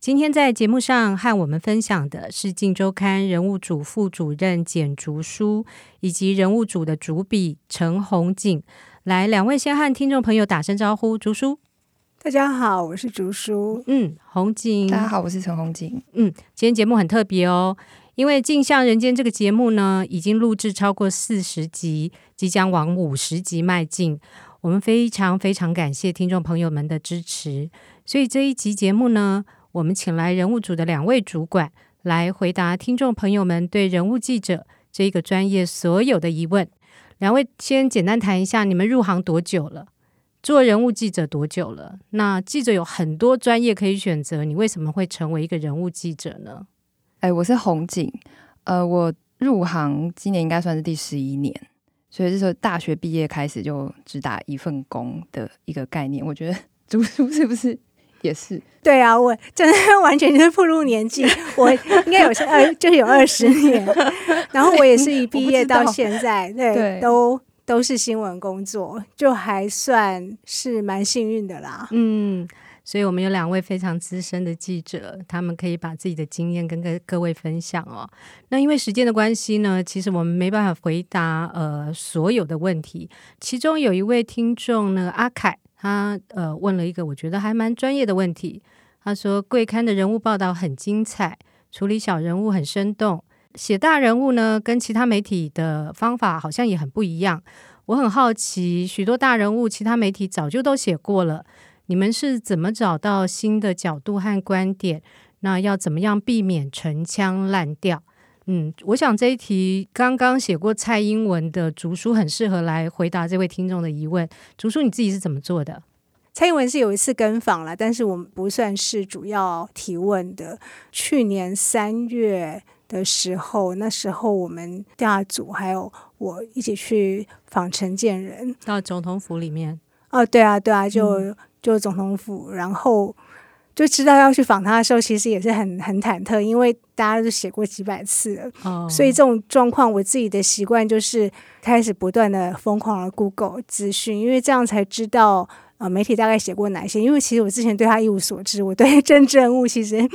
今天在节目上和我们分享的是《镜周刊》人物组副主任简竹书，以及人物组的主笔陈红景。来，两位先和听众朋友打声招呼。竹书，大家好，我是竹书。嗯，红景，大家好，我是陈红景。嗯，今天节目很特别哦。因为《镜像人间》这个节目呢，已经录制超过四十集，即将往五十集迈进。我们非常非常感谢听众朋友们的支持，所以这一集节目呢，我们请来人物组的两位主管来回答听众朋友们对人物记者这一个专业所有的疑问。两位先简单谈一下，你们入行多久了？做人物记者多久了？那记者有很多专业可以选择，你为什么会成为一个人物记者呢？哎，我是红景，呃，我入行今年应该算是第十一年，所以这时候大学毕业开始就只打一份工的一个概念。我觉得 竹书是不是也是？对啊，我真的完全就是步入年纪，我应该有是二，就是有二十年。然后我也是一毕业到现在，对，对都都是新闻工作，就还算是蛮幸运的啦。嗯。所以我们有两位非常资深的记者，他们可以把自己的经验跟各各位分享哦。那因为时间的关系呢，其实我们没办法回答呃所有的问题。其中有一位听众呢，阿凯，他呃问了一个我觉得还蛮专业的问题。他说：“贵刊的人物报道很精彩，处理小人物很生动，写大人物呢，跟其他媒体的方法好像也很不一样。我很好奇，许多大人物其他媒体早就都写过了。”你们是怎么找到新的角度和观点？那要怎么样避免陈腔滥调？嗯，我想这一题刚刚写过蔡英文的竹书很适合来回答这位听众的疑问。竹书你自己是怎么做的？蔡英文是有一次跟访了，但是我们不算是主要提问的。去年三月的时候，那时候我们调查组还有我一起去访陈建仁到总统府里面。哦，对啊，对啊，就。嗯就总统府，然后就知道要去访他的时候，其实也是很很忐忑，因为大家都写过几百次了，哦、所以这种状况，我自己的习惯就是开始不断的疯狂的 Google 资讯，因为这样才知道。呃，媒体大概写过哪些？因为其实我之前对他一无所知，我对 政治人物其实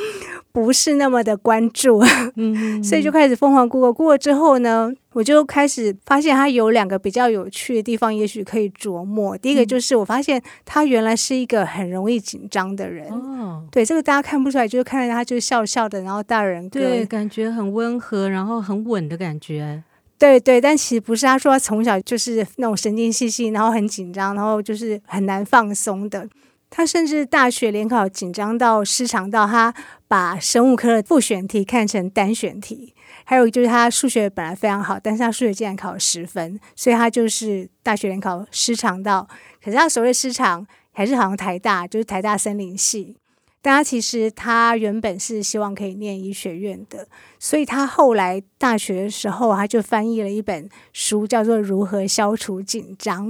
不是那么的关注，嗯，嗯，所以就开始疯狂 Google。过了之后呢，我就开始发现他有两个比较有趣的地方，也许可以琢磨。第一个就是我发现他原来是一个很容易紧张的人，哦，对，这个大家看不出来，就是看到他就笑笑的，然后大人对，感觉很温和，然后很稳的感觉。对对，但其实不是。他说他从小就是那种神经兮兮，然后很紧张，然后就是很难放松的。他甚至大学联考紧张到失常到他把生物科的复选题看成单选题。还有就是他数学本来非常好，但是他数学竟然考十分，所以他就是大学联考失常到。可是他所谓失常，还是好像台大，就是台大森林系。但他其实他原本是希望可以念医学院的，所以他后来大学的时候，他就翻译了一本书，叫做《如何消除紧张》。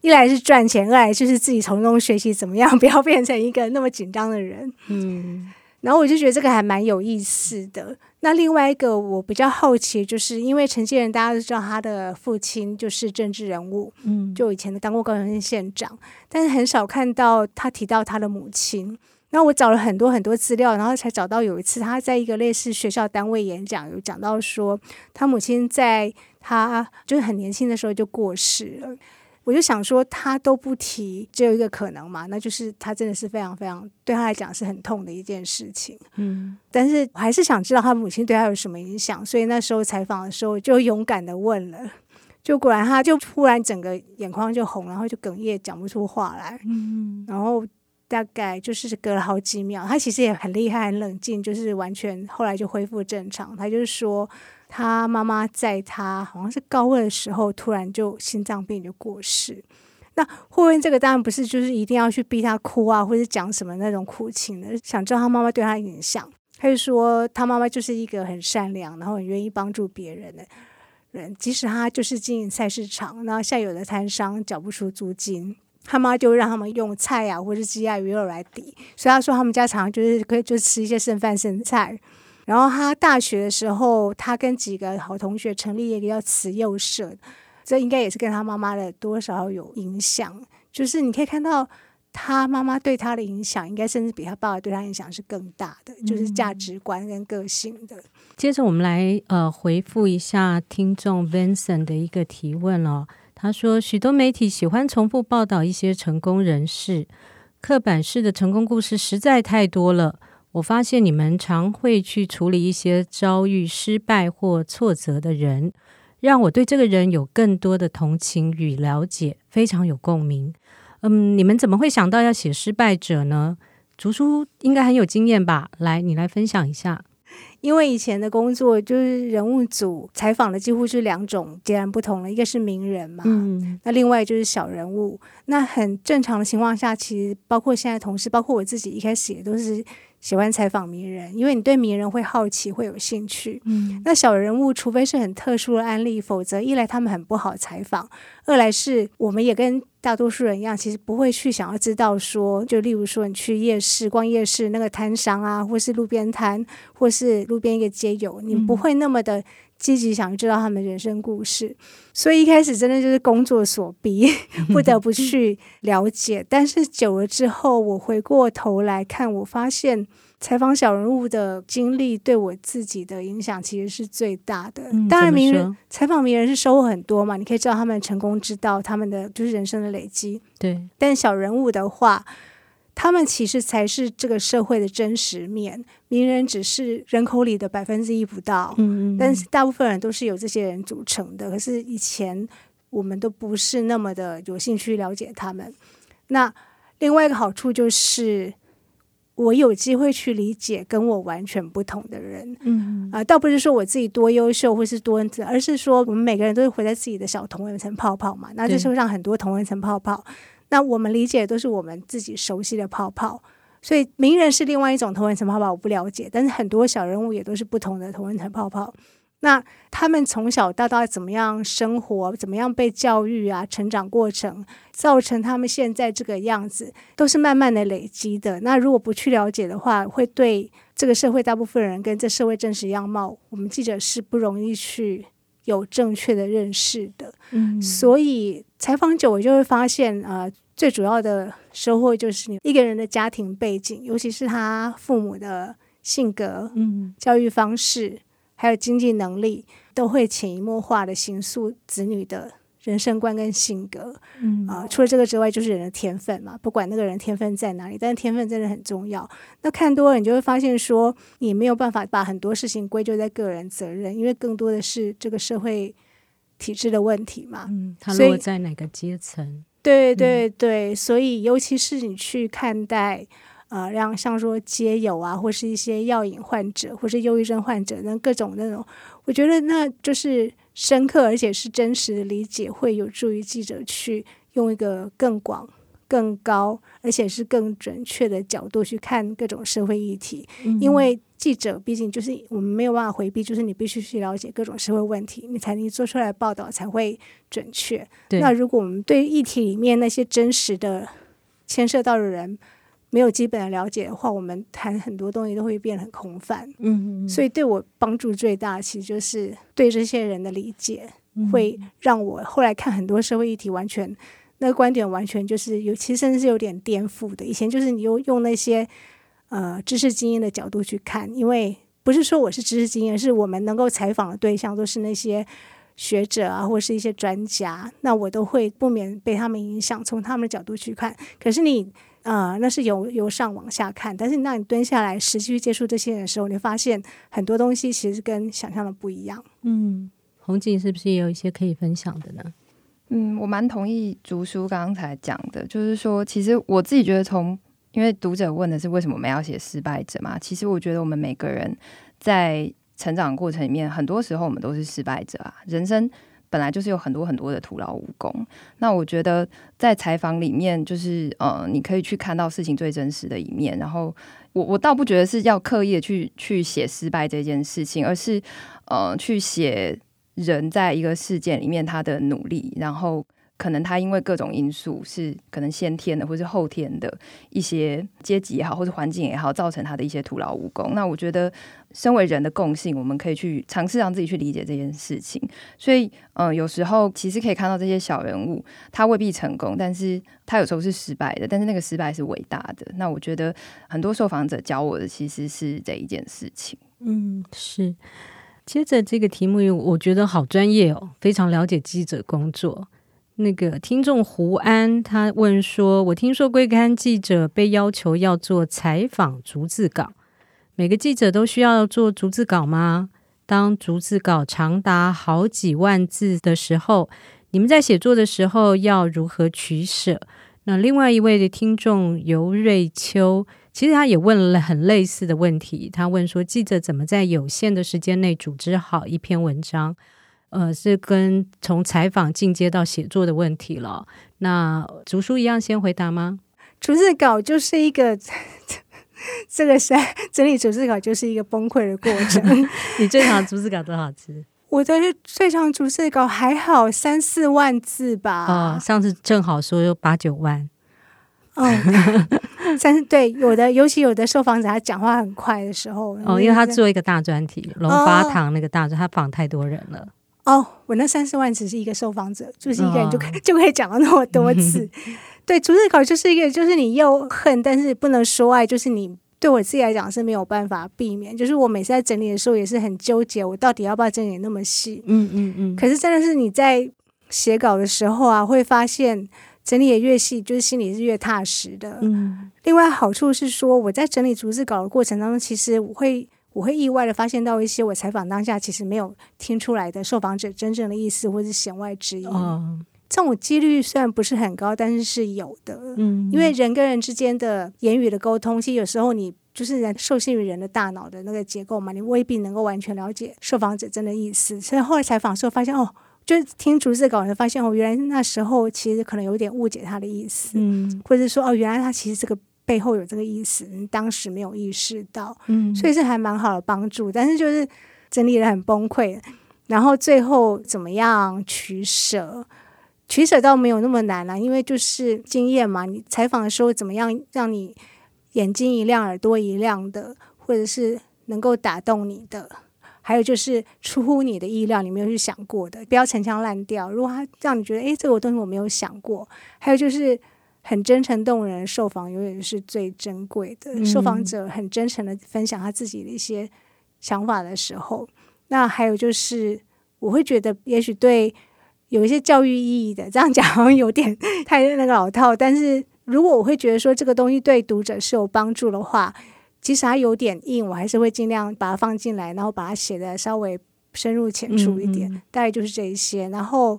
一来是赚钱，二来就是自己从中学习怎么样 不要变成一个那么紧张的人。嗯，然后我就觉得这个还蛮有意思的。那另外一个我比较好奇，就是因为陈建仁大家都知道他的父亲就是政治人物，嗯，就以前的当过高雄县县长，但是很少看到他提到他的母亲。那我找了很多很多资料，然后才找到有一次他在一个类似学校单位演讲，有讲到说他母亲在他就是很年轻的时候就过世了。我就想说他都不提，只有一个可能嘛，那就是他真的是非常非常对他来讲是很痛的一件事情。嗯，但是我还是想知道他母亲对他有什么影响，所以那时候采访的时候就勇敢的问了，就果然他就突然整个眼眶就红，然后就哽咽讲不出话来。嗯，然后。大概就是隔了好几秒，他其实也很厉害，很冷静，就是完全后来就恢复正常。他就是说，他妈妈在他好像是高二的时候，突然就心脏病就过世。那后面这个当然不是，就是一定要去逼他哭啊，或者讲什么那种苦情的，想知道他妈妈对他影响。他就说他妈妈就是一个很善良，然后很愿意帮助别人的人，即使他就是经营菜市场，那下游的摊商缴不出租金，他妈就让他们用菜啊或者鸡鸭鱼肉来抵，所以他说他们家常常就是可以就吃一些剩饭剩菜。然后他大学的时候，他跟几个好同学成立一个叫慈幼社，这应该也是跟他妈妈的多少有影响，就是你可以看到。他妈妈对他的影响，应该甚至比他爸爸对他影响是更大的，就是价值观跟个性的。嗯、接着我们来呃回复一下听众 Vincent 的一个提问哦。他说，许多媒体喜欢重复报道一些成功人士，刻板式的成功故事实在太多了。我发现你们常会去处理一些遭遇失败或挫折的人，让我对这个人有更多的同情与了解，非常有共鸣。嗯，你们怎么会想到要写失败者呢？竹叔应该很有经验吧？来，你来分享一下。因为以前的工作就是人物组采访的，几乎是两种截然不同的，一个是名人嘛，嗯，那另外就是小人物。那很正常的情况下，其实包括现在同事，包括我自己，一开始也都是。喜欢采访名人，因为你对名人会好奇，会有兴趣。嗯，那小人物，除非是很特殊的案例，否则一来他们很不好采访，二来是我们也跟大多数人一样，其实不会去想要知道说，就例如说你去夜市逛夜市，那个摊商啊，或是路边摊，或是路边一个街友，你不会那么的。积极想知道他们人生故事，所以一开始真的就是工作所逼，不得不去了解。但是久了之后，我回过头来看，我发现采访小人物的经历对我自己的影响其实是最大的。嗯，当然，名人采访名人是收获很多嘛，你可以知道他们成功之道，他们的就是人生的累积。对，但小人物的话。他们其实才是这个社会的真实面，名人只是人口里的百分之一不到，嗯，但是大部分人都是由这些人组成的。可是以前我们都不是那么的有兴趣了解他们。那另外一个好处就是，我有机会去理解跟我完全不同的人，嗯啊，倒不是说我自己多优秀或是多恩赐，而是说我们每个人都是活在自己的小同温层泡泡嘛。那这社会上很多同温层泡泡。那我们理解都是我们自己熟悉的泡泡，所以名人是另外一种同温层泡泡，我不了解。但是很多小人物也都是不同的同温层泡泡。那他们从小到大怎么样生活，怎么样被教育啊，成长过程造成他们现在这个样子，都是慢慢的累积的。那如果不去了解的话，会对这个社会大部分人跟这社会真实样貌，我们记者是不容易去有正确的认识的。嗯，所以。采访久，我就会发现，呃，最主要的收获就是你一个人的家庭背景，尤其是他父母的性格、嗯，教育方式，还有经济能力，都会潜移默化的形塑子女的人生观跟性格。嗯，啊、呃，除了这个之外，就是人的天分嘛，不管那个人天分在哪里，但是天分真的很重要。那看多了，你就会发现说，你没有办法把很多事情归咎在个人责任，因为更多的是这个社会。体制的问题嘛，嗯，他落在哪个阶层？对对对，嗯，所以尤其是你去看待，呃，让像说街友啊，或是一些药瘾患者，或是忧郁症患者，那各种那种，我觉得那就是深刻而且是真实的理解，会有助于记者去用一个更广。更高，而且是更准确的角度去看各种社会议题，嗯、因为记者毕竟就是我们没有办法回避，就是你必须去了解各种社会问题，你才能做出来报道才会准确。那如果我们对议题里面那些真实的牵涉到的人没有基本的了解的话，我们谈很多东西都会变得很空泛。嗯，嗯，所以对我帮助最大，其实就是对这些人的理解，嗯、会让我后来看很多社会议题完全。那个观点完全就是有，其实甚至是有点颠覆的。以前就是你用用那些呃知识经验的角度去看，因为不是说我是知识经验，是我们能够采访的对象都是那些学者啊，或是一些专家，那我都会不免被他们影响，从他们的角度去看。可是你呃，那是由由上往下看，但是当你蹲下来实际去接触这些人的时候，你发现很多东西其实跟想象的不一样。嗯，红景是不是也有一些可以分享的呢？嗯，我蛮同意竹叔刚才讲的，就是说，其实我自己觉得从，从因为读者问的是为什么我们要写失败者嘛，其实我觉得我们每个人在成长过程里面，很多时候我们都是失败者啊。人生本来就是有很多很多的徒劳无功。那我觉得在采访里面，就是呃，你可以去看到事情最真实的一面。然后我我倒不觉得是要刻意的去去写失败这件事情，而是呃，去写人在一个事件里面他的努力，然后。可能他因为各种因素是可能先天的，或是后天的一些阶级也好，或是环境也好，造成他的一些徒劳无功。那我觉得，身为人的共性，我们可以去尝试让自己去理解这件事情。所以，嗯、呃，有时候其实可以看到这些小人物，他未必成功，但是他有时候是失败的，但是那个失败是伟大的。那我觉得，很多受访者教我的其实是这一件事情。嗯，是。接着这个题目，我觉得好专业哦，非常了解记者工作。那个听众胡安他问说：“我听说柜刊记者被要求要做采访逐字稿，每个记者都需要做逐字稿吗？当逐字稿长达好几万字的时候，你们在写作的时候要如何取舍？”那另外一位的听众尤瑞秋，其实他也问了很类似的问题，他问说：“记者怎么在有限的时间内组织好一篇文章？”呃，是跟从采访进阶到写作的问题了。那竹叔一样先回答吗？逐字稿就是一个，这个是整理逐字稿就是一个崩溃的过程。你最长逐字稿多少字？我的最长逐字稿还好三四万字吧。哦，上次正好说有八九万。哦，三对有的，尤其有的受访者他讲话很快的时候。哦，因为他做一个大专题，龙发堂那个大专，他访太多人了。哦，我那三十万只是一个受访者，就是一个人就可 就可以讲到那么多次。对，逐字稿就是一个，就是你又恨，但是不能说爱，就是你对我自己来讲是没有办法避免。就是我每次在整理的时候也是很纠结，我到底要不要整理那么细？嗯嗯嗯。可是真的是你在写稿的时候啊，会发现整理的越细，就是心里是越踏实的。嗯。另外好处是说，我在整理逐字稿的过程当中，其实我会。我会意外的发现到一些我采访当下其实没有听出来的受访者真正的意思，或是弦外之音。哦，这种几率虽然不是很高，但是是有的。嗯，因为人跟人之间的言语的沟通，其实有时候你就是人受限于人的大脑的那个结构嘛，你未必能够完全了解受访者真的意思。所以后来采访的时候发现，哦，就听逐字稿才发现，哦，原来那时候其实可能有点误解他的意思，嗯，或者说，哦，原来他其实这个。背后有这个意思，你当时没有意识到，嗯，所以是还蛮好的帮助。但是就是整理的很崩溃，然后最后怎么样取舍？取舍倒没有那么难了，因为就是经验嘛。你采访的时候怎么样让你眼睛一亮、耳朵一亮的，或者是能够打动你的，还有就是出乎你的意料，你没有去想过的，不要陈腔滥调。如果他让你觉得，诶，这个东西我没有想过，还有就是。很真诚动人受访永远是最珍贵的。嗯、受访者很真诚的分享他自己的一些想法的时候，那还有就是，我会觉得也许对有一些教育意义的，这样讲好像有点 太那个老套。但是如果我会觉得说这个东西对读者是有帮助的话，其实它有点硬，我还是会尽量把它放进来，然后把它写的稍微深入浅出一点。嗯嗯大概就是这一些，然后。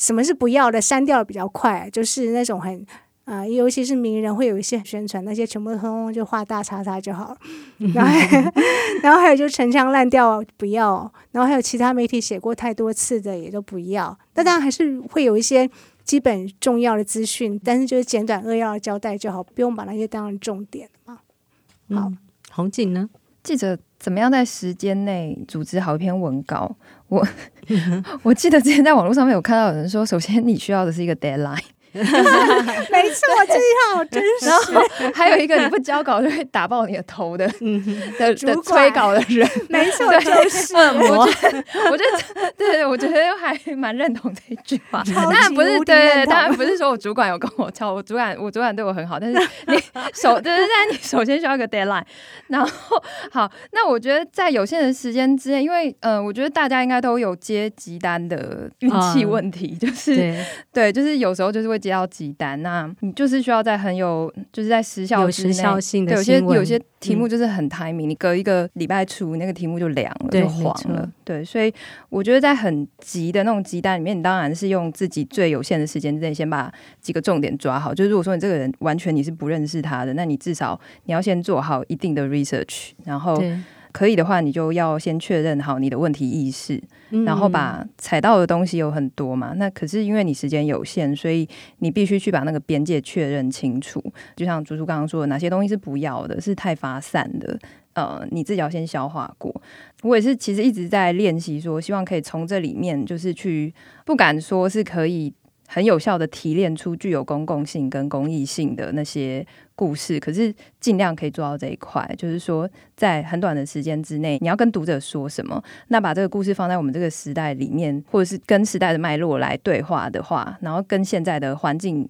什么是不要的？删掉比较快，就是那种很啊、呃，尤其是名人会有一些宣传，那些全部通通就画大叉叉就好了。然后，然后还有就是陈腔滥调不要，然后还有其他媒体写过太多次的也都不要。那当然还是会有一些基本重要的资讯，但是就是简短扼要的交代就好，不用把那些当成重点嘛。好，嗯、红景呢？记者怎么样在时间内组织好一篇文稿？我 我记得之前在网络上面有看到有人说，首先你需要的是一个 deadline。没错，这一套真实。然后还有一个，你不交稿就会打爆你的头的的的催稿的人，没错，就是恶魔。我觉得，我觉得，对，我觉得还蛮认同这一句话。当然不是，对，当然不是说我主管有跟我吵，我主管，我主管对我很好。但是你首，就是在你首先需要一个 deadline。然后好，那我觉得在有限的时间之内，因为嗯，我觉得大家应该都有接急单的运气问题，就是对，就是有时候就是会。接到急单，那你就是需要在很有，就是在时效，有时效性的对，有些有些题目就是很 timing，、嗯、你隔一个礼拜出那个题目就凉了，就黄了。对，所以我觉得在很急的那种急单里面，你当然是用自己最有限的时间之内，先把几个重点抓好。就是如果说你这个人完全你是不认识他的，那你至少你要先做好一定的 research，然后可以的话，你就要先确认好你的问题意识，嗯、然后把踩到的东西有很多嘛。那可是因为你时间有限，所以你必须去把那个边界确认清楚。就像猪猪刚刚说的，哪些东西是不要的，是太发散的，呃，你自己要先消化过。我也是，其实一直在练习，说希望可以从这里面，就是去不敢说是可以。很有效的提炼出具有公共性跟公益性的那些故事，可是尽量可以做到这一块，就是说在很短的时间之内，你要跟读者说什么，那把这个故事放在我们这个时代里面，或者是跟时代的脉络来对话的话，然后跟现在的环境。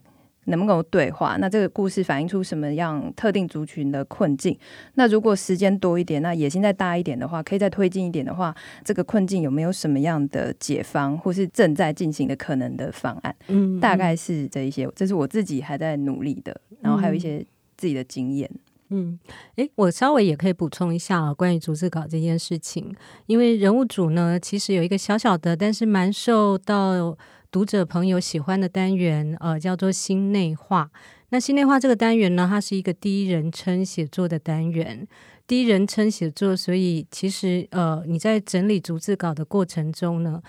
能不能够对话？那这个故事反映出什么样特定族群的困境？那如果时间多一点，那野心再大一点的话，可以再推进一点的话，这个困境有没有什么样的解方，或是正在进行的可能的方案？嗯，大概是这一些，这是我自己还在努力的，然后还有一些自己的经验。嗯，诶，我稍微也可以补充一下啊，关于逐字稿这件事情，因为人物组呢，其实有一个小小的，但是蛮受到。读者朋友喜欢的单元，呃，叫做心内话。那心内话这个单元呢，它是一个第一人称写作的单元，第一人称写作，所以其实呃，你在整理逐字稿的过程中呢，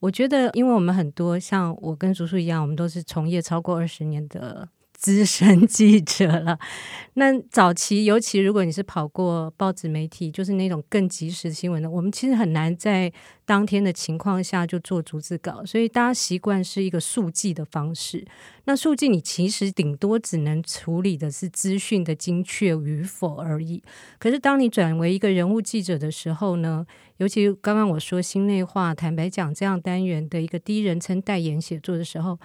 我觉得，因为我们很多像我跟竹叔一样，我们都是从业超过二十年的。资深记者了，那早期尤其如果你是跑过报纸媒体，就是那种更及时新闻的，我们其实很难在当天的情况下就做逐字稿，所以大家习惯是一个速记的方式。那速记你其实顶多只能处理的是资讯的精确与否而已。可是当你转为一个人物记者的时候呢，尤其刚刚我说心内话、坦白讲这样单元的一个第一人称代言写作的时候。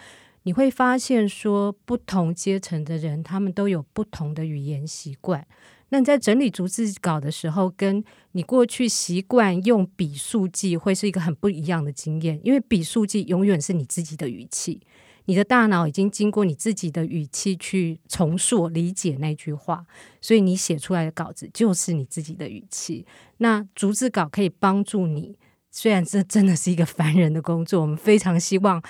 你会发现，说不同阶层的人，他们都有不同的语言习惯。那你在整理逐字稿的时候，跟你过去习惯用笔速记，会是一个很不一样的经验。因为笔速记永远是你自己的语气，你的大脑已经经过你自己的语气去重塑理解那句话，所以你写出来的稿子就是你自己的语气。那逐字稿可以帮助你，虽然这真的是一个 烦人的工作，我们非常希望。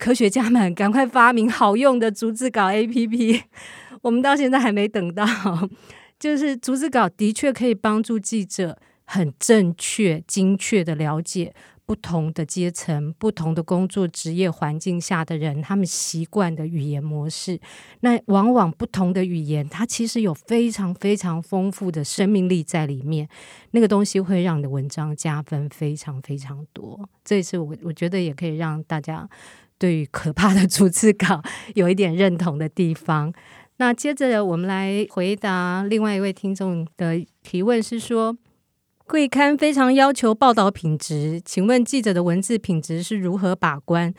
科学家们，赶快发明好用的逐字稿 APP！我们到现在还没等到。就是逐字稿的确可以帮助记者很正确、精确的了解不同的阶层、不同的工作职业环境下的人，他们习惯的语言模式。那往往不同的语言，它其实有非常非常丰富的生命力在里面。那个东西会让你的文章加分非常非常多。这一次，我我觉得也可以让大家。对于可怕的逐字稿 有一点认同的地方。那接着我们来回答另外一位听众的提问，是说，贵刊非常要求报道品质，请问记者的文字品质是如何把关？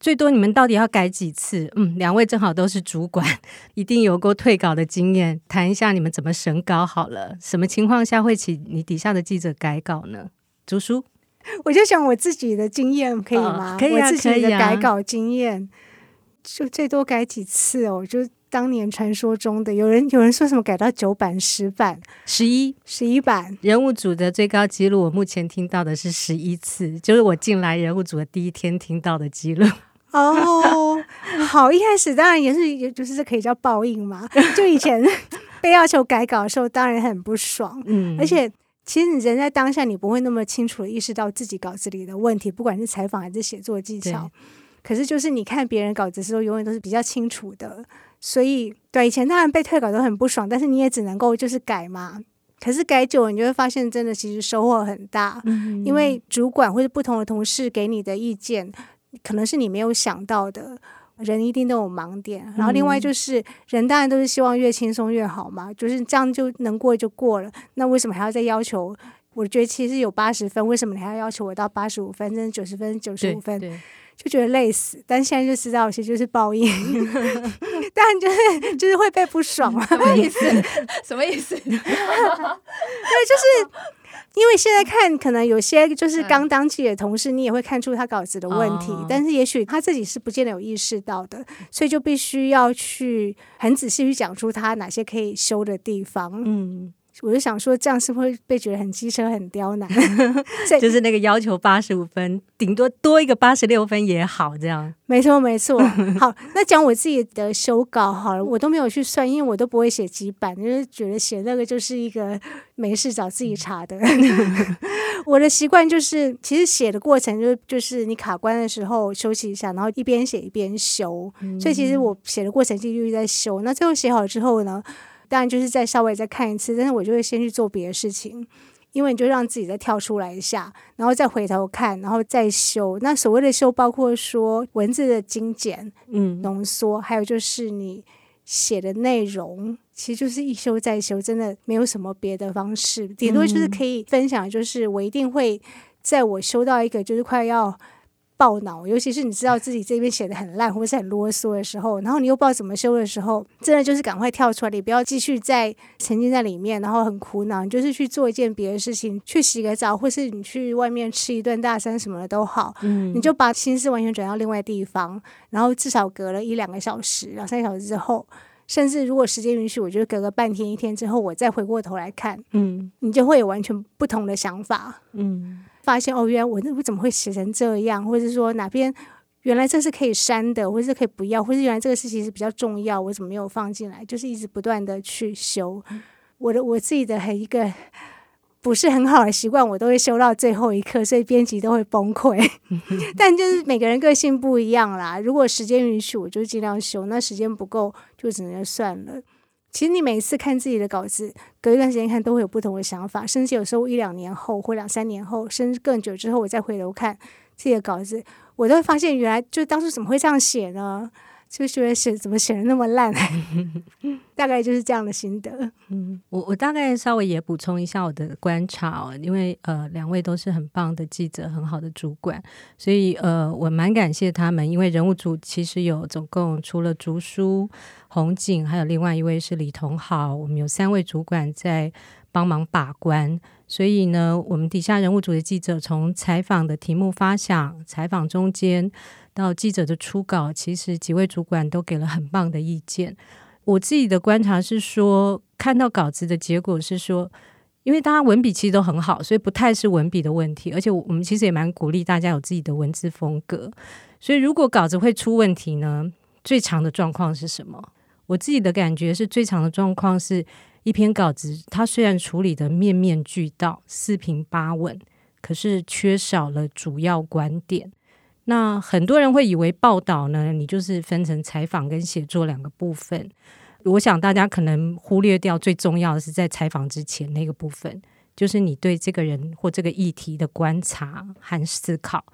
最多你们到底要改几次？嗯，两位正好都是主管，一定有过退稿的经验，谈一下你们怎么审稿好了。什么情况下会请你底下的记者改稿呢？竹叔。我就想我自己的经验可以吗？哦、可以、啊、我自己的改稿经验，啊、就最多改几次哦。就当年传说中的，有人有人说什么改到九版、十版、十一、十一版。人物组的最高纪录，我目前听到的是十一次，就是我进来人物组的第一天听到的记录。哦，好，一开始当然也是，也就是可以叫报应嘛。就以前 被要求改稿的时候，当然很不爽。嗯，而且。其实你人在当下，你不会那么清楚的意识到自己稿子里的问题，不管是采访还是写作技巧。可是就是你看别人稿子的时候，永远都是比较清楚的。所以对以前当然被退稿都很不爽，但是你也只能够就是改嘛。可是改久了，你就会发现真的其实收获很大，嗯、因为主管或者不同的同事给你的意见，可能是你没有想到的。人一定都有盲点，然后另外就是、嗯、人当然都是希望越轻松越好嘛，就是这样就能过就过了。那为什么还要再要求？我觉得其实有八十分，为什么你还要要求我到八十五分、甚至九十分、九十五分？就觉得累死。但现在就知道，其实就是报应。但就是就是会被不爽，什么意思？什么意思？对，就是。因为现在看，可能有些就是刚当记者的同事，你也会看出他稿子的问题，嗯、但是也许他自己是不见得有意识到的，所以就必须要去很仔细去讲出他哪些可以修的地方。嗯，我就想说，这样是不是会被觉得很机车、很刁难？就是那个要求八十五分，顶多多一个八十六分也好，这样。没错，没错。好，那讲我自己的修稿好了，我都没有去算，因为我都不会写几版，就是觉得写那个就是一个没事找自己查的。我的习惯就是，其实写的过程就就是你卡关的时候休息一下，然后一边写一边修。嗯、所以其实我写的过程就一直在修。那最后写好之后呢，当然就是再稍微再看一次，但是我就会先去做别的事情。因为你就让自己再跳出来一下，然后再回头看，然后再修。那所谓的修，包括说文字的精简、嗯，浓缩，还有就是你写的内容，其实就是一修再修，真的没有什么别的方式。顶多就是可以分享，就是我一定会在我修到一个就是快要。爆脑，尤其是你知道自己这边写的很烂或者是很啰嗦的时候，然后你又不知道怎么修的时候，真的就是赶快跳出来，你不要继续在沉浸在里面，然后很苦恼。你就是去做一件别的事情，去洗个澡，或是你去外面吃一顿大餐什么的都好。嗯，你就把心思完全转到另外地方，然后至少隔了一两个小时、两三个小时之后，甚至如果时间允许，我觉得隔个半天一天之后，我再回过头来看，嗯，你就会有完全不同的想法。嗯。发现哦，原来我那我怎么会写成这样？或者说哪边原来这是可以删的，或者是可以不要，或者是原来这个事情是比较重要，我怎么没有放进来？就是一直不断的去修我的我自己的一个不是很好的习惯，我都会修到最后一刻，所以编辑都会崩溃。但就是每个人个性不一样啦，如果时间允许，我就尽量修；那时间不够，就只能算了。其实你每次看自己的稿子，隔一段时间看都会有不同的想法，甚至有时候一两年后或两三年后，甚至更久之后，我再回头看自己的稿子，我都会发现原来就当初怎么会这样写呢？就觉得写怎么写的那么烂，大概就是这样的心得。嗯，我我大概稍微也补充一下我的观察哦，因为呃两位都是很棒的记者，很好的主管，所以呃我蛮感谢他们，因为人物组其实有总共除了竹书、红景，还有另外一位是李同好，我们有三位主管在帮忙把关，所以呢，我们底下人物组的记者从采访的题目发想、采访中间。到记者的初稿，其实几位主管都给了很棒的意见。我自己的观察是说，看到稿子的结果是说，因为大家文笔其实都很好，所以不太是文笔的问题。而且我们其实也蛮鼓励大家有自己的文字风格。所以如果稿子会出问题呢，最常的状况是什么？我自己的感觉是最常的状况是一篇稿子，它虽然处理的面面俱到、四平八稳，可是缺少了主要观点。那很多人会以为报道呢，你就是分成采访跟写作两个部分。我想大家可能忽略掉最重要的是在采访之前那个部分，就是你对这个人或这个议题的观察和思考。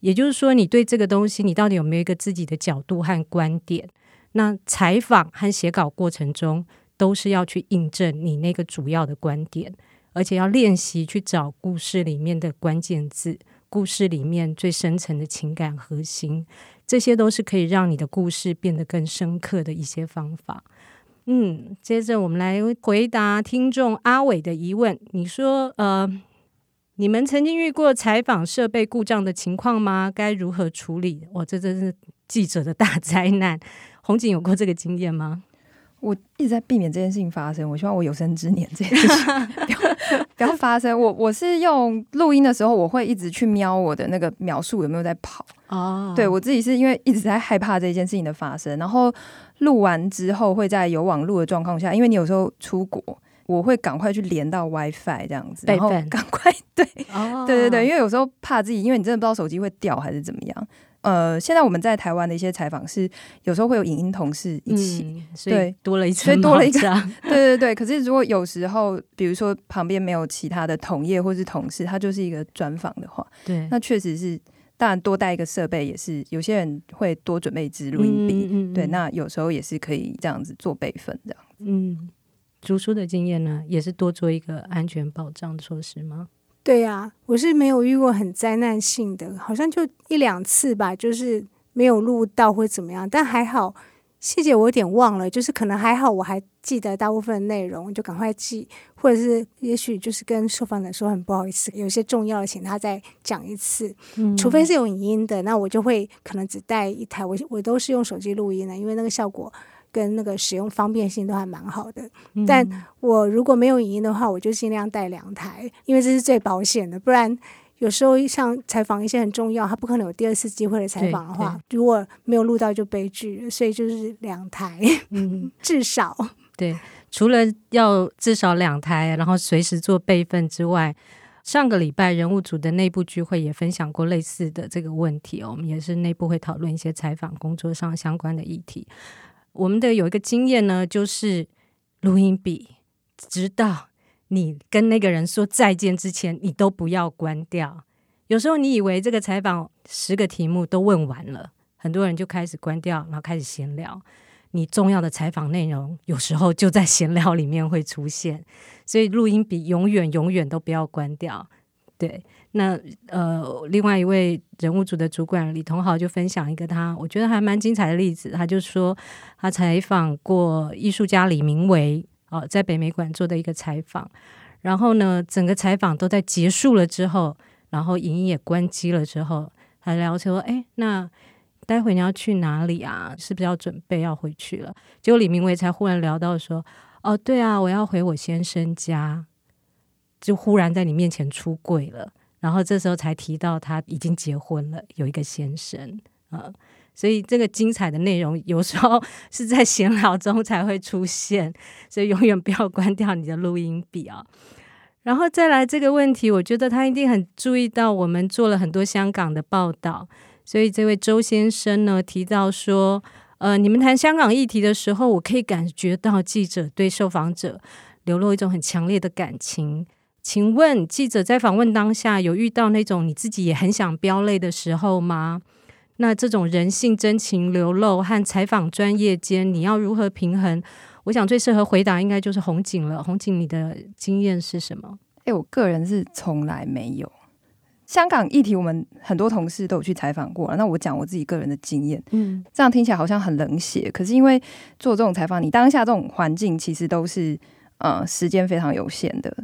也就是说，你对这个东西，你到底有没有一个自己的角度和观点？那采访和写稿过程中，都是要去印证你那个主要的观点，而且要练习去找故事里面的关键字。故事里面最深层的情感核心，这些都是可以让你的故事变得更深刻的一些方法。嗯，接着我们来回答听众阿伟的疑问。你说，呃，你们曾经遇过采访设备故障的情况吗？该如何处理？哇，这真是记者的大灾难。红警有过这个经验吗？我一直在避免这件事情发生。我希望我有生之年这件事情 不要不要发生。我我是用录音的时候，我会一直去瞄我的那个秒数有没有在跑。哦，对，我自己是因为一直在害怕这件事情的发生。然后录完之后，会在有网络的状况下，因为你有时候出国，我会赶快去连到 WiFi 这样子，然后赶快对，哦，对对对，因为有时候怕自己，因为你真的不知道手机会掉还是怎么样。呃，现在我们在台湾的一些采访是有时候会有影音同事一起，嗯、对，多了一所以多了一个，对对对。可是如果有时候，比如说旁边没有其他的同业或是同事，他就是一个专访的话，对，那确实是，当然多带一个设备也是，有些人会多准备一支录音笔，嗯嗯嗯，对，那有时候也是可以这样子做备份这样子。嗯，读书的经验呢，也是多做一个安全保障措施吗？对呀、啊，我是没有遇过很灾难性的，好像就一两次吧，就是没有录到或怎么样，但还好细节我有点忘了，就是可能还好我还记得大部分内容，就赶快记，或者是也许就是跟受访者说很不好意思，有些重要的请他再讲一次，嗯、除非是有影音的，那我就会可能只带一台，我我都是用手机录音的，因为那个效果跟那个使用方便性都还蛮好的。嗯、但我如果没有影音的话，我就尽量带两台，因为这是最保险的。不然有时候像采访一些很重要，他不可能有第二次机会的采访的话，如果没有录到就悲剧了。所以就是两台，嗯，至少 对。除了要至少两台，然后随时做备份之外，上个礼拜人物组的内部聚会也分享过类似的这个问题哦。我们也是内部会讨论一些采访工作上相关的议题。我们的有一个经验呢，就是录音笔，直到你跟那个人说再见之前，你都不要关掉。有时候你以为这个采访十个题目都问完了，很多人就开始关掉，然后开始闲聊。你重要的采访内容有时候就在闲聊里面会出现，所以录音笔永远永远都不要关掉。对，那呃，另外一位人物组的主管李同豪就分享一个他我觉得还蛮精彩的例子，他就说他采访过艺术家李明维哦，在北美馆做的一个采访，然后呢，整个采访都在结束了之后，然后影音也关机了之后，他聊说，哎，那。待会你要去哪里啊？是不是要准备要回去了？结果李明维才忽然聊到说：“哦，对啊，我要回我先生家。”就忽然在你面前出柜了，然后这时候才提到他已经结婚了，有一个先生啊。所以这个精彩的内容有时候 是在闲聊中才会出现，所以永远不要关掉你的录音笔啊。然后再来这个问题，我觉得他一定很注意到我们做了很多香港的报道。所以这位周先生呢提到说，呃，你们谈香港议题的时候，我可以感觉到记者对受访者流露一种很强烈的感情。请问记者在访问当下有遇到那种你自己也很想飙泪的时候吗？那这种人性真情流露和采访专业间，你要如何平衡？我想最适合回答应该就是红警了。红警，你的经验是什么？诶，我个人是从来没有。香港议题，我们很多同事都有去采访过了。那我讲我自己个人的经验，嗯，这样听起来好像很冷血。可是因为做这种采访，你当下这种环境其实都是呃时间非常有限的，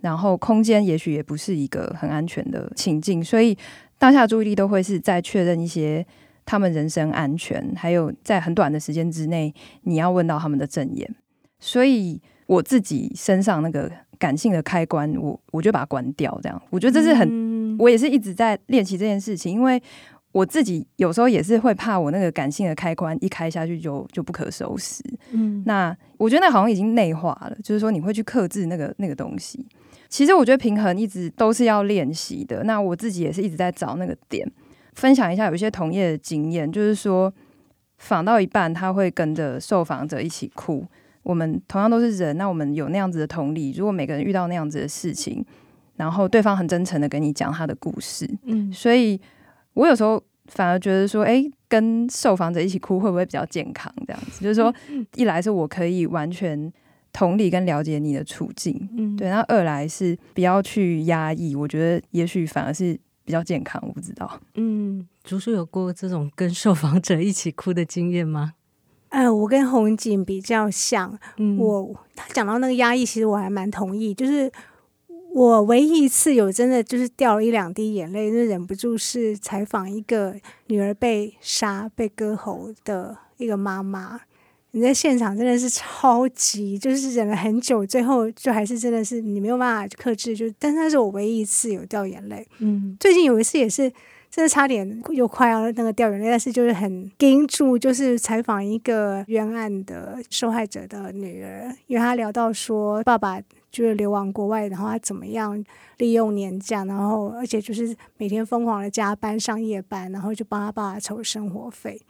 然后空间也许也不是一个很安全的情境，所以当下注意力都会是在确认一些他们人身安全，还有在很短的时间之内你要问到他们的证言。所以我自己身上那个感性的开关，我我就把它关掉。这样，我觉得这是很。嗯我也是一直在练习这件事情，因为我自己有时候也是会怕我那个感性的开关一开下去就就不可收拾。嗯，那我觉得那好像已经内化了，就是说你会去克制那个那个东西。其实我觉得平衡一直都是要练习的。那我自己也是一直在找那个点，分享一下有一些同业的经验，就是说访到一半他会跟着受访者一起哭。我们同样都是人，那我们有那样子的同理。如果每个人遇到那样子的事情。然后对方很真诚的跟你讲他的故事，嗯，所以我有时候反而觉得说，哎，跟受访者一起哭会不会比较健康？这样子，就是说，一来是我可以完全同理跟了解你的处境，嗯，对，那二来是不要去压抑，我觉得也许反而是比较健康，我不知道。嗯，竹叔有过这种跟受访者一起哭的经验吗？呃，我跟红景比较像，嗯，我他讲到那个压抑，其实我还蛮同意，就是。我唯一一次有真的就是掉了一两滴眼泪，就忍不住是采访一个女儿被杀、被割喉的一个妈妈。你在现场真的是超级，就是忍了很久，最后就还是真的是你没有办法克制，就但是那是我唯一一次有掉眼泪。嗯，最近有一次也是，真的差点又快要那个掉眼泪，但是就是很盯住，就是采访一个冤案的受害者的女儿，因为她聊到说爸爸。就是流亡国外，然后他怎么样利用年假，然后而且就是每天疯狂的加班上夜班，然后就帮他爸爸筹生活费。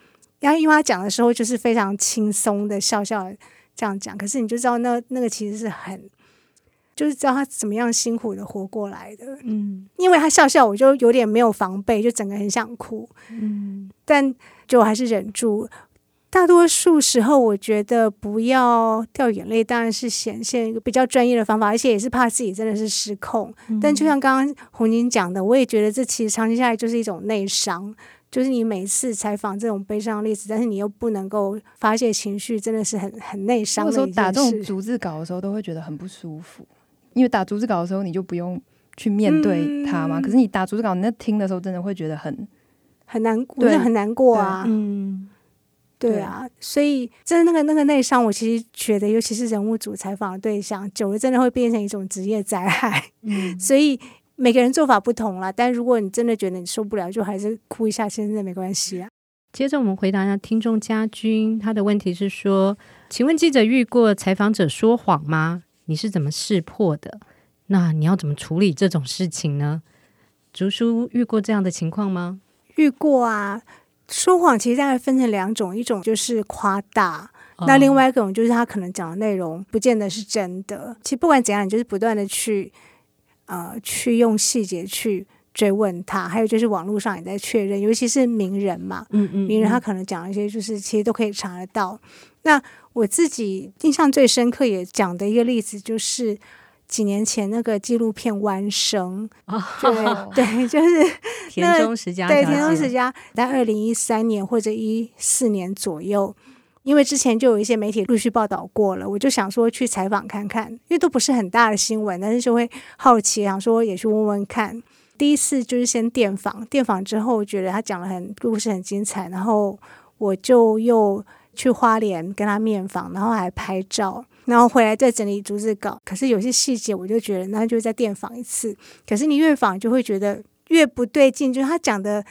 然后因为他讲的时候就是非常轻松的笑笑这样讲，可是你就知道那那个其实是很，就是知道他怎么样辛苦的活过来的。嗯，因为他笑笑，我就有点没有防备，就整个很想哭。嗯，但就还是忍住。大多数时候，我觉得不要掉眼泪，当然是显现一个比较专业的方法，而且也是怕自己真的是失控。嗯、但就像刚刚红宁讲的，我也觉得这其实长期下来就是一种内伤，就是你每次采访这种悲伤的例子，但是你又不能够发泄情绪，真的是很很内伤。有时候打这种逐字稿的时候，都会觉得很不舒服，因为打逐字稿的时候，你就不用去面对它嘛。嗯、可是你打逐字稿，你在听的时候，真的会觉得很很难过，对，很难过啊。嗯。对啊，所以真的那个那个内伤，我其实觉得，尤其是人物组采访的对象，久了真的会变成一种职业灾害。嗯，所以每个人做法不同啦，但如果你真的觉得你受不了，就还是哭一下，现在没关系啊。接着我们回答一下听众家军，他的问题是说：请问记者遇过采访者说谎吗？你是怎么识破的？那你要怎么处理这种事情呢？竹叔遇过这样的情况吗？遇过啊。说谎其实大概分成两种，一种就是夸大，那另外一种就是他可能讲的内容不见得是真的。其实不管怎样，你就是不断的去呃去用细节去追问他，还有就是网络上也在确认，尤其是名人嘛，嗯嗯，名人他可能讲一些就是其实都可以查得到。那我自己印象最深刻也讲的一个例子就是。几年前那个纪录片《弯生》哦，对 对，就是田中实家，对田中实家，在二零一三年或者一四年左右，因为之前就有一些媒体陆续报道过了，我就想说去采访看看，因为都不是很大的新闻，但是就会好奇，想说也去问问看。第一次就是先电访，电访之后觉得他讲的很故事很精彩，然后我就又去花莲跟他面访，然后还拍照。然后回来再整理逐字稿，可是有些细节我就觉得，那就再电访一次。可是你越访就会觉得越不对劲，就是他讲的，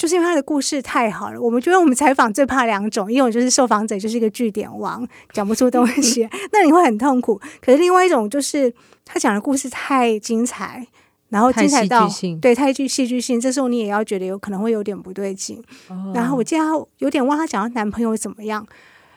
就是因为他的故事太好了。我们觉得我们采访最怕两种，一种就是受访者就是一个据点王，讲不出东 西，那你会很痛苦。可是另外一种就是他讲的故事太精彩，然后精彩到对太具戏剧性，这时候你也要觉得有可能会有点不对劲。哦、然后我记得他有点忘他讲的男朋友怎么样，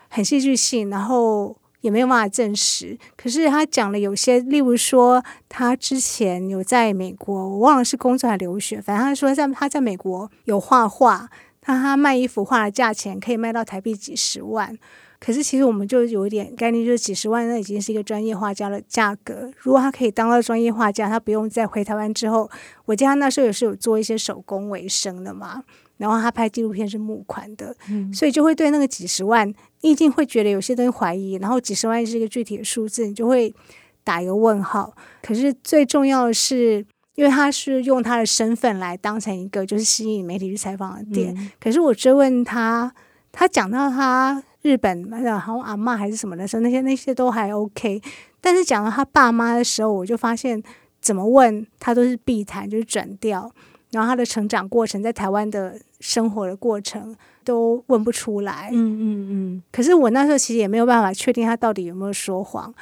很戏剧性，然后。也没有办法证实，可是他讲了有些，例如说他之前有在美国，我忘了是工作还是留学，反正他说在他在美国有画画，他他卖一幅画的价钱可以卖到台币几十万，可是其实我们就有一点概念，就是几十万那已经是一个专业画家的价格。如果他可以当到专业画家，他不用再回台湾之后，我记得他那时候也是有做一些手工为生的嘛。然后他拍纪录片是募款的，嗯，所以就会对那个几十万，你已经会觉得有些东西怀疑，然后几十万是一个具体的数字，你就会打一个问号。可是最重要的是，因为他是用他的身份来当成一个就是吸引媒体去采访的点。嗯、可是我追问他，他讲到他日本好像阿嬷还是什么的时候，那些那些都还 OK。但是讲到他爸妈的时候，我就发现怎么问他都是避谈，就是转调。然后他的成长过程，在台湾的生活的过程都问不出来。嗯嗯嗯。可是我那时候其实也没有办法确定他到底有没有说谎。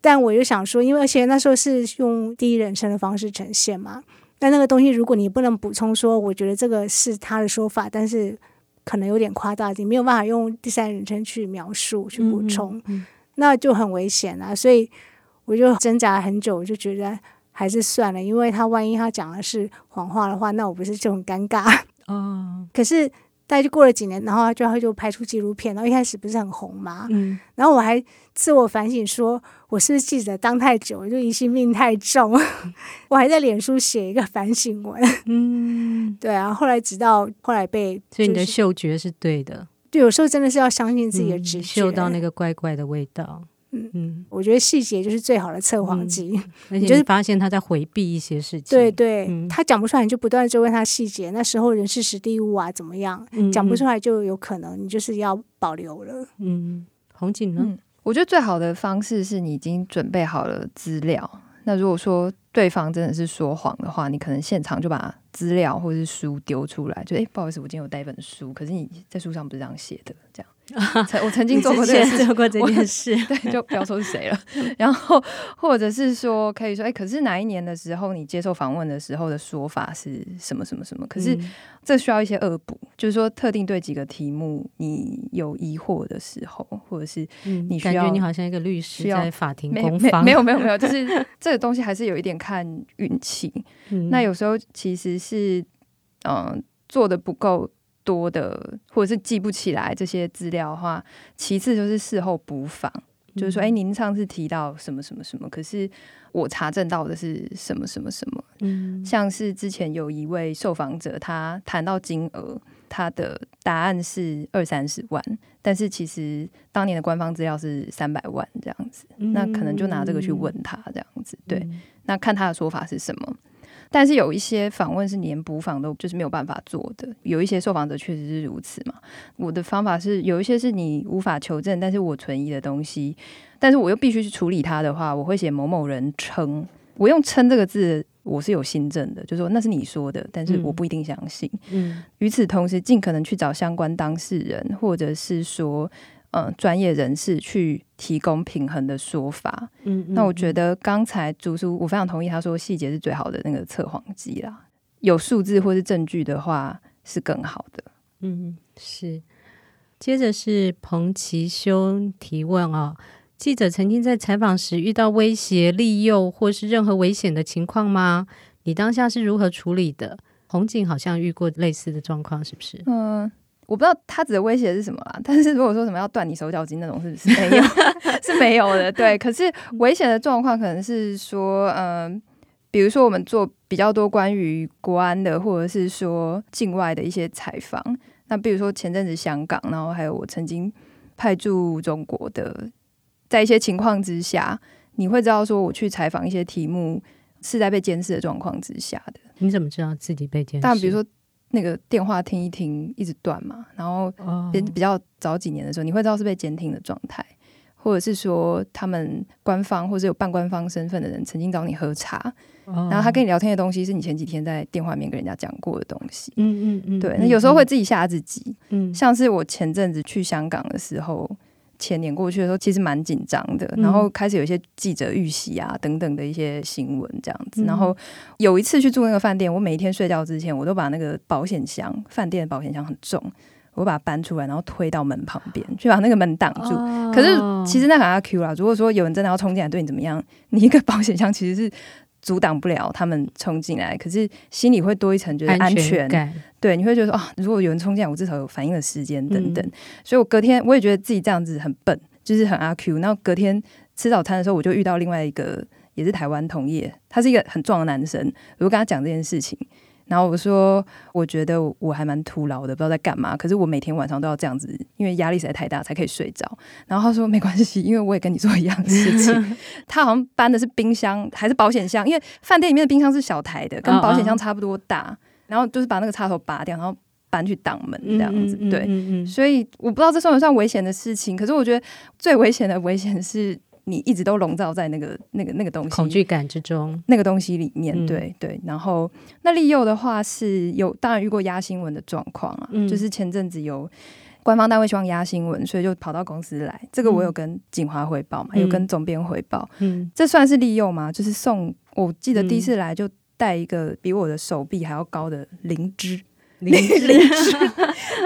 但我就想说，因为而且那时候是用第一人称的方式呈现嘛，但那个东西如果你不能补充说，我觉得这个是他的说法，但是可能有点夸大，你没有办法用第三人称去描述去补充，嗯嗯，那就很危险啊。所以我就挣扎了很久，我就觉得。还是算了，因为他万一他讲的是谎话的话，那我不是就很尴尬？哦。可是大概就过了几年，然后他就他就拍出纪录片，然后一开始不是很红嘛。嗯。然后我还自我反省说，我是不是记者当太久，我就疑心病太重？我还在脸书写一个反省文。嗯。对啊，后来直到后来被，所以你的嗅觉是对的。就，有时候真的是要相信自己的直觉，嗅到那个怪怪的味道。嗯嗯，我觉得细节就是最好的测谎机，而且就是发现他在回避一些事情。对对，嗯、他讲不出来，你就不断追问他细节。那时候人事实地物啊怎么样？讲不出来就有可能你就是要保留了。嗯，红景呢、嗯？我觉得最好的方式是你已经准备好了资料。那如果说对方真的是说谎的话，你可能现场就把资料或者是书丢出来，就哎，不好意思，我今天有带一本书，可是你在书上不是这样写的，这样。我曾经 做过这件事，做过这件事，对，就不要说是谁了。然后，或者是说，可以说，哎，可是哪一年的时候，你接受访问的时候的说法是什么什么什么？可是这需要一些恶补，就是说，特定对几个题目你有疑惑的时候，或者是你需要，感觉你好像一个律师在法庭攻防，没有没有没有，就是这个东西还是有一点看运气。那有时候其实是，嗯，做的不够。多的，或者是记不起来这些资料的话，其次就是事后补访，嗯、就是说，哎，您上次提到什么什么什么，可是我查证到的是什么什么什么，嗯，像是之前有一位受访者，他谈到金额，他的答案是二三十万，但是其实当年的官方资料是三百万这样子，嗯、那可能就拿这个去问他这样子，对，嗯、那看他的说法是什么。但是有一些访问是连补访都就是没有办法做的，有一些受访者确实是如此嘛。我的方法是有一些是你无法求证，但是我存疑的东西，但是我又必须去处理它的话，我会写某某人称，我用称这个字。我是有心证的，就说那是你说的，但是我不一定相信。嗯，与此同时，尽可能去找相关当事人，或者是说，呃，专业人士去提供平衡的说法。嗯，嗯，那我觉得刚才竹叔，我非常同意他说细节是最好的那个测谎机啦。有数字或是证据的话，是更好的。嗯，是。接着是彭其修提问啊、哦。记者曾经在采访时遇到威胁、利诱或是任何危险的情况吗？你当下是如何处理的？红警好像遇过类似的状况，是不是？嗯，我不知道他指的威胁是什么啦。但是如果说什么要断你手脚筋那种，是不是没有？是没有的。对，可是危险的状况可能是说，嗯，比如说我们做比较多关于国安的，或者是说境外的一些采访。那比如说前阵子香港，然后还有我曾经派驻中国的。在一些情况之下，你会知道说我去采访一些题目是在被监视的状况之下的。你怎么知道自己被监视？但比如说那个电话听一听一直断嘛，然后比比较早几年的时候，你会知道是被监听的状态，或者是说他们官方或者有半官方身份的人曾经找你喝茶，然后他跟你聊天的东西是你前几天在电话里面跟人家讲过的东西。嗯嗯嗯，对。那有时候会自己吓自己。嗯，像是我前阵子去香港的时候。前年过去的时候，其实蛮紧张的，然后开始有一些记者遇袭啊等等的一些新闻这样子。然后有一次去住那个饭店，我每一天睡觉之前，我都把那个保险箱，饭店的保险箱很重，我把它搬出来，然后推到门旁边，去把那个门挡住。可是其实那很阿 Q 啦，如果说有人真的要冲进来对你怎么样，你一个保险箱其实是。阻挡不了他们冲进来，可是心里会多一层觉得安全，对，你会觉得说啊，如果有人冲进来，我至少有反应的时间等等。嗯、所以我隔天我也觉得自己这样子很笨，就是很阿 Q。然后隔天吃早餐的时候，我就遇到另外一个也是台湾同业，他是一个很壮的男生，我就跟他讲这件事情。然后我说，我觉得我还蛮徒劳的，不知道在干嘛。可是我每天晚上都要这样子，因为压力实在太大，才可以睡着。然后他说没关系，因为我也跟你做一样的事情。他好像搬的是冰箱还是保险箱？因为饭店里面的冰箱是小台的，跟保险箱差不多大。Oh, oh. 然后就是把那个插头拔掉，然后搬去挡门这样子。对，嗯嗯嗯、所以我不知道这算不算危险的事情。可是我觉得最危险的危险是。你一直都笼罩在那个、那个、那个东西恐惧感之中，那个东西里面，嗯、对对。然后那利诱的话是有，当然遇过压新闻的状况啊，嗯、就是前阵子有官方单位希望压新闻，所以就跑到公司来。这个我有跟警华汇报嘛，嗯、有跟总编汇报。嗯，这算是利诱吗？就是送，我记得第一次来就带一个比我的手臂还要高的灵芝。礼礼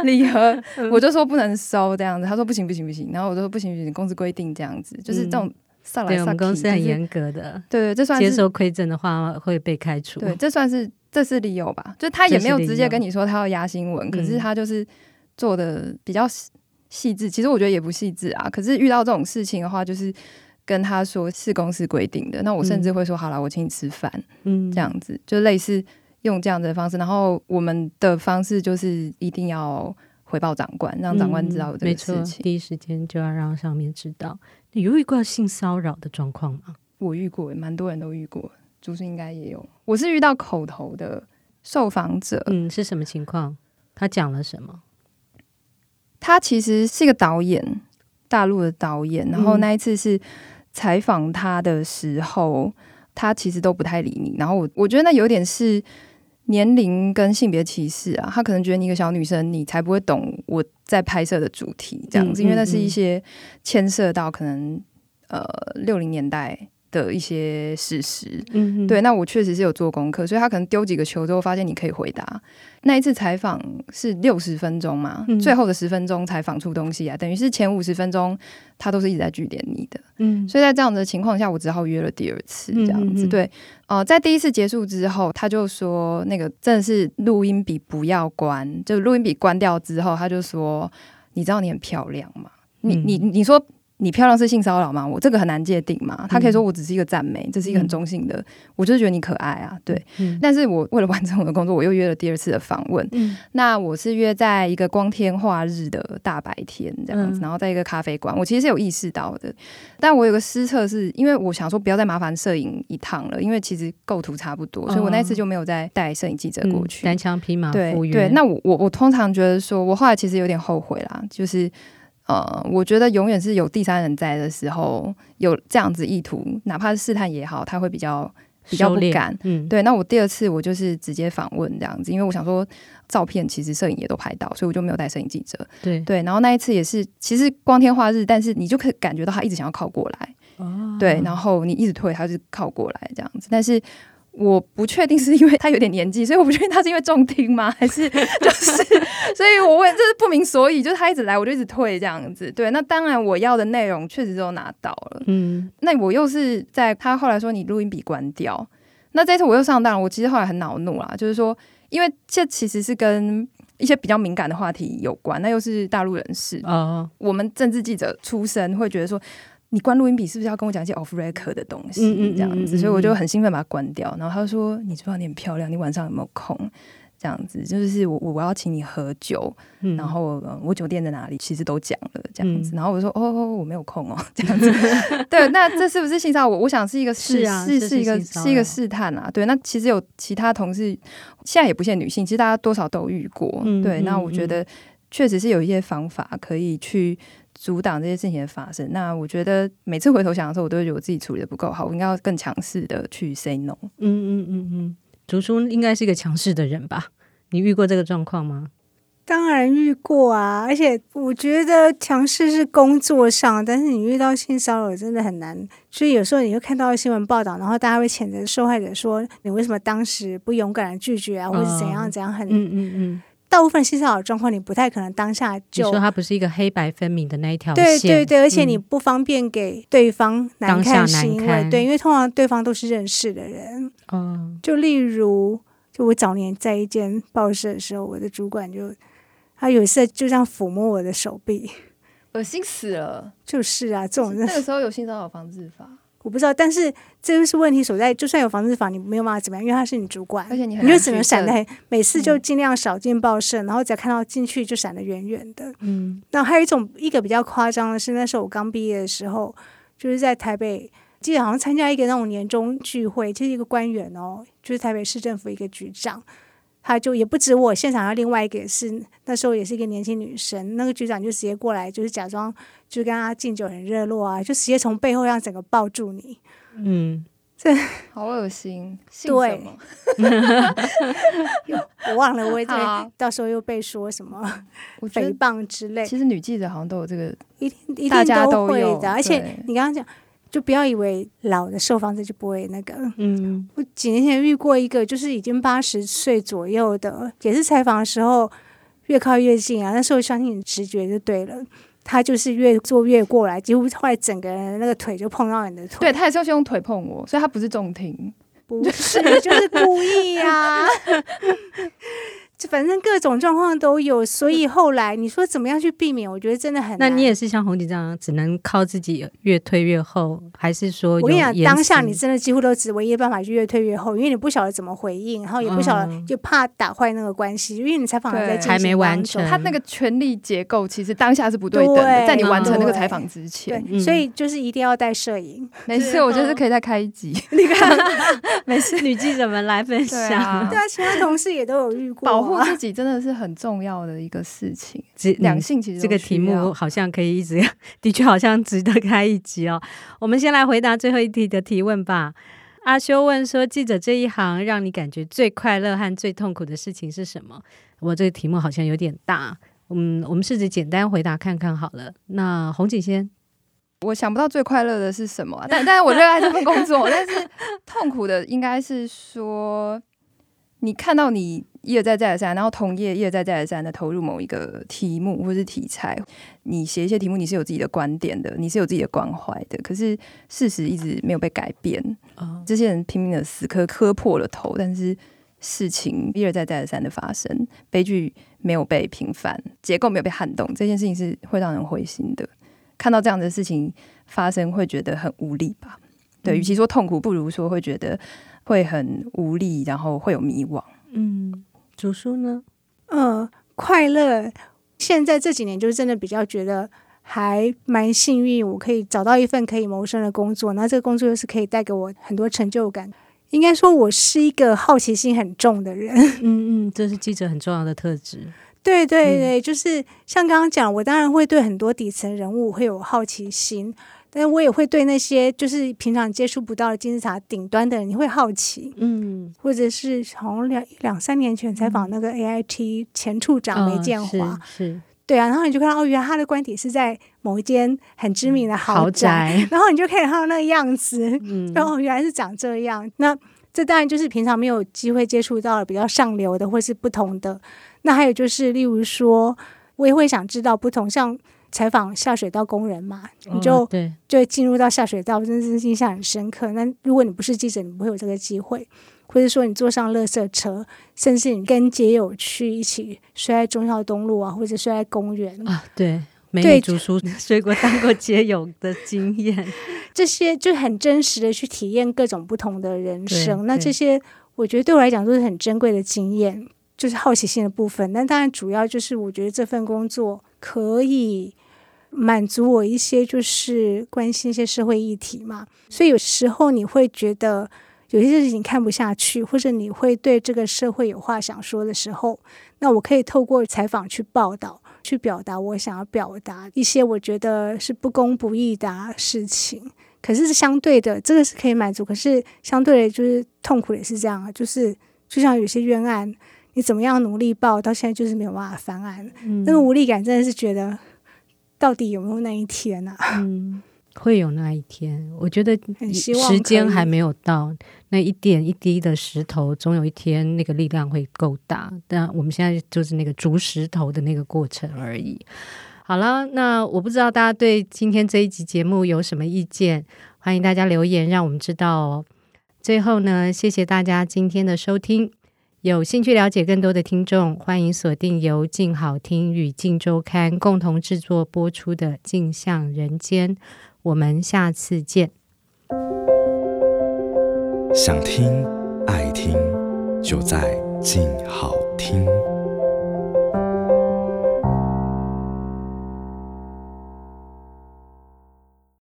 礼盒，我就说不能收这样子，他说不行不行不行，然后我就说不行不行，公司规定这样子，就是这种上来上，对，我们公司很严格的，对对，这算是接受亏赠的话会被开除，对，这算是这是理由吧？就他也没有直接跟你说他要压新闻，可是他就是做的比较细致，其实我觉得也不细致啊。可是遇到这种事情的话，就是跟他说是公司规定的，那我甚至会说好了，我请你吃饭，嗯，这样子就类似。用这样的方式，然后我们的方式就是一定要回报长官，让长官知道这个事情，第一时间就要让上面知道。你有遇过性骚扰的状况吗？我遇过，蛮多人都遇过，主持应该也有。我是遇到口头的受访者，嗯，是什么情况？他讲了什么？他其实是一个导演，大陆的导演。然后那一次是采访他的时候，嗯、他其实都不太理你。然后我我觉得那有点是。年龄跟性别歧视啊，他可能觉得你一个小女生，你才不会懂我在拍摄的主题这样子，嗯嗯嗯，因为那是一些牵涉到可能呃六零年代。的一些事实，嗯，对，那我确实是有做功课，所以他可能丢几个球之后，发现你可以回答。那一次采访是六十分钟嘛，嗯、最后的十分钟采访出东西啊，等于是前五十分钟他都是一直在据点你的，嗯，所以在这样的情况下，我只好约了第二次这样子。嗯、对，哦、呃，在第一次结束之后，他就说那个真的是录音笔不要关，就录音笔关掉之后，他就说，你知道你很漂亮吗？你你你说。你漂亮是性骚扰吗？我这个很难界定嘛。他可以说我只是一个赞美，这是一个很中性的。嗯、我就是觉得你可爱啊，对。嗯、但是我为了完成我的工作，我又约了第二次的访问。嗯、那我是约在一个光天化日的大白天这样子，嗯、然后在一个咖啡馆。我其实是有意识到的，但我有个失策，是因为我想说不要再麻烦摄影一趟了，因为其实构图差不多，所以我那次就没有再带摄影记者过去。单枪、嗯、匹马对对，那我我我通常觉得说，我后来其实有点后悔啦，就是。呃，我觉得永远是有第三人在的时候，有这样子意图，哪怕是试探也好，他会比较比较不敢。嗯，对。那我第二次我就是直接访问这样子，因为我想说照片其实摄影也都拍到，所以我就没有带摄影记者。对对。然后那一次也是，其实光天化日，但是你就可以感觉到他一直想要靠过来。哦。对，然后你一直退，他就靠过来这样子，但是。我不确定是因为他有点年纪，所以我不确定他是因为重听吗？还是就是，所以我问，这是不明所以。就是他一直来，我就一直退这样子。对，那当然我要的内容确实都拿到了。嗯，那我又是在他后来说你录音笔关掉，那这次我又上当了。我其实后来很恼怒啦，就是说，因为这其实是跟一些比较敏感的话题有关，那又是大陆人士啊，哦、我们政治记者出身会觉得说。你关录音笔是不是要跟我讲一些 off record 的东西？嗯嗯，这样子，所以我就很兴奋把它关掉。然后他就说：“你知道你很漂亮，你晚上有没有空？”这样子，就是我我我要请你喝酒，嗯、然后我酒店在哪里？其实都讲了这样子。嗯、然后我说：“哦，我没有空哦。”这样子，对，那这是不是性骚扰？我我想是一个试，是啊，是是一个是一个试探啊。对，那其实有其他同事，现在也不限女性，其实大家多少都遇过。嗯、对，那我觉得确实是有一些方法可以去。阻挡这些事情的发生。那我觉得每次回头想的时候，我都会觉得我自己处理的不够好，我应该要更强势的去 say no。嗯嗯嗯嗯，竹叔应该是一个强势的人吧？你遇过这个状况吗？当然遇过啊，而且我觉得强势是工作上，但是你遇到性骚扰真的很难。所以有时候你会看到新闻报道，然后大家会谴责受害者说：“你为什么当时不勇敢的拒绝啊？”或者怎样怎样很……嗯嗯嗯。嗯大部分性骚扰状况，你不太可能当下就说它不是一个黑白分明的那一条线，对对对，而且你不方便给对方难看，是因为对，因为通常对方都是认识的人。嗯，就例如，就我早年在一间报社的时候，我的主管就他有一次就这样抚摸我的手臂，恶心死了。就是啊，这种那个时候有性骚扰防治法。我不知道，但是这就是问题所在。就算有防治法，你没有办法怎么样，因为他是你主管，而且你，你就只能闪得很，每次就尽量少进报社，嗯、然后只要看到进去就闪得远远的。嗯，那还有一种一个比较夸张的是，那时候我刚毕业的时候，就是在台北，记得好像参加一个那种年终聚会，就是一个官员哦，就是台北市政府一个局长。他就也不止我，现场还有另外一个是那时候也是一个年轻女生，那个局长就直接过来，就是假装就跟他敬酒很热络啊，就直接从背后让整个抱住你，嗯，这 好恶心，对，我忘了，我也到时候又被说什么诽谤之类。其实女记者好像都有这个，一定一定都会的，而且你刚刚讲。就不要以为老的受访者就不会那个。嗯，我几年前遇过一个，就是已经八十岁左右的，也是采访的时候越靠越近啊。那时候相信你直觉就对了，他就是越坐越过来，几乎后来整个人那个腿就碰到你的腿。对，他也是用腿碰我，所以他不是重听，不是，就是故意呀、啊。就反正各种状况都有，所以后来你说怎么样去避免？我觉得真的很难。那你也是像红姐这样，只能靠自己越推越后，还是说？我跟你讲，当下你真的几乎都只唯一的办法就越推越后，因为你不晓得怎么回应，然后也不晓得，就怕打坏那个关系，因为你采访还在还没完成，他那个权力结构其实当下是不对等的，对在你完成那个采访之前，对，所以就是一定要带摄影。没事，我觉得可以再开一集。你看，没事，女记者们来分享。对啊，其他同事也都有遇过。保护自 己真的是很重要的一个事情。两性其实这个题目好像可以一直，的确好像值得开一集哦。我们先来回答最后一题的提问吧。阿修问说：“记者这一行让你感觉最快乐和最痛苦的事情是什么？”我这个题目好像有点大，嗯，我们试着简单回答看看好了。那红景先，我想不到最快乐的是什么啊，但但是我热爱这份工作，但是痛苦的应该是说。你看到你一而再再而三，然后同业一而再再而三的投入某一个题目或是题材，你写一些题目，你是有自己的观点的，你是有自己的关怀的，可是事实一直没有被改变。哦，这些人拼命的死磕磕破了头，但是事情一而再再而三的发生，悲剧没有被平反，结构没有被撼动，这件事情是会让人灰心的。看到这样的事情发生，会觉得很无力吧？对，与其说痛苦，不如说会觉得会很无力，然后会有迷惘。嗯，竹叔呢？嗯、呃，快乐。现在这几年就是真的比较觉得还蛮幸运，我可以找到一份可以谋生的工作，那这个工作又是可以带给我很多成就感。应该说，我是一个好奇心很重的人。嗯嗯，这是记者很重要的特质。对对对，嗯、就是像刚刚讲，我当然会对很多底层人物会有好奇心。但我也会对那些就是平常接触不到的金字塔顶端的人，你会好奇，嗯，或者是好像两两三年前采访那个 AIT 前处长梅建华，哦、是，是对啊，然后你就看到哦，原来他的官邸是在某一间很知名的豪宅，豪宅然后你就可以看到那个样子，嗯，然后原来是长这样。那这当然就是平常没有机会接触到的比较上流的，或是不同的。那还有就是，例如说，我也会想知道不同像。采访下水道工人嘛，你就、哦、对就进入到下水道，真的是印象很深刻。那如果你不是记者，你不会有这个机会，或者说你坐上垃圾车，甚至你跟街友去一起睡在中校东路啊，或者睡在公园啊，对，没读书 睡过当过街友的经验，这些就很真实的去体验各种不同的人生。那这些我觉得对我来讲都是很珍贵的经验，就是好奇心的部分。那当然主要就是我觉得这份工作可以。满足我一些就是关心一些社会议题嘛，所以有时候你会觉得有些事情看不下去，或者你会对这个社会有话想说的时候，那我可以透过采访去报道，去表达我想要表达一些我觉得是不公不义的事情。可是相对的，这个是可以满足，可是相对的，就是痛苦也是这样啊，就是就像有些冤案，你怎么样努力报，到现在就是没有办法翻案，嗯，那个无力感真的是觉得。到底有没有那一天呢？啊？嗯，会有那一天。我觉得时间还没有到，那一点一滴的石头，总有一天那个力量会够大。但我们现在就是那个逐石头的那个过程而已。好了，那我不知道大家对今天这一集节目有什么意见，欢迎大家留言让我们知道哦。最后呢，谢谢大家今天的收听。有兴趣了解更多的听众，欢迎锁定由静好听与静周刊共同制作播出的《镜像人间》，我们下次见。想听爱听，就在静好听。